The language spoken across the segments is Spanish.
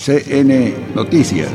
CN Noticias.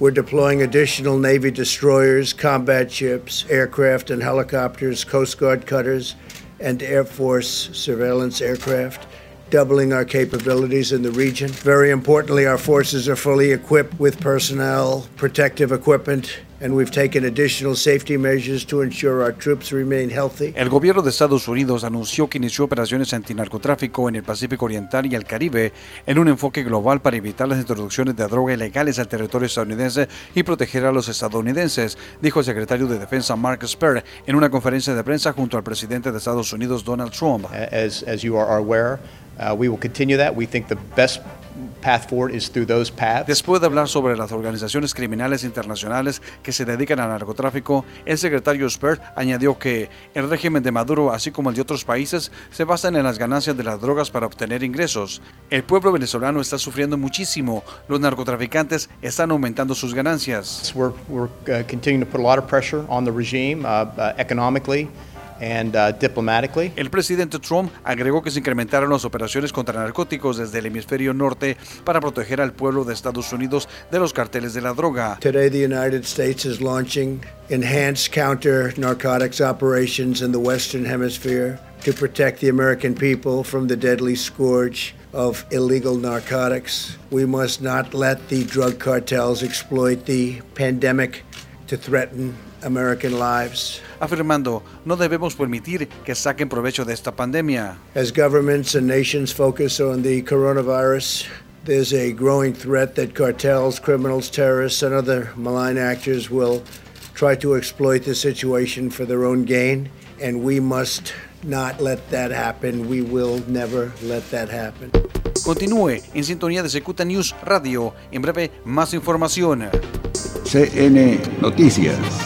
We're deploying additional Navy destroyers, combat ships, aircraft and helicopters, Coast Guard cutters, and Air Force surveillance aircraft, doubling our capabilities in the region. Very importantly, our forces are fully equipped with personnel, protective equipment, and we've taken additional safety measures to ensure our troops remain healthy. El gobierno de Estados Unidos anunció que inició operaciones antinarcotráfico en el Pacífico Oriental y el Caribe en un enfoque global para evitar las introducciones de droga ilegales al territorio estadounidense y proteger a los estadounidenses, dijo el secretario de Defensa Mark Esper en una conferencia de prensa junto al presidente de Estados Unidos Donald Trump. As, as you are aware, uh, we will continue that. We think the best path forward is through those paths. Después de hablar sobre las organizaciones criminales internacionales que se dedican al narcotráfico, el secretario Spert añadió que el régimen de Maduro, así como el de otros países, se basan en las ganancias de las drogas para obtener ingresos. El pueblo venezolano está sufriendo muchísimo. Los narcotraficantes están aumentando sus ganancias. We're, we're uh, continuing to put a lot of pressure on the regime uh, uh, economically. And, uh, diplomatically. El presidente Trump agregó que se incrementaron las operaciones contra narcóticos desde el hemisferio norte para proteger al pueblo de Estados Unidos de los carteles de la droga. Today the United States is launching enhanced counter narcotics operations in the western hemisphere to protect the American people from the deadly scourge of illegal narcotics. We must not let the drug cartels exploit the pandemic to threaten American lives. Afirmando, no debemos permitir que saquen provecho de esta pandemia. As governments and nations focus on the coronavirus, there's a growing threat that cartels, criminals, terrorists, and other malign actors will try to exploit the situation for their own gain, and we must not let that happen. We will never let that happen. Continúe en sintonía de Secuta News Radio. En breve, más información. CN Noticias.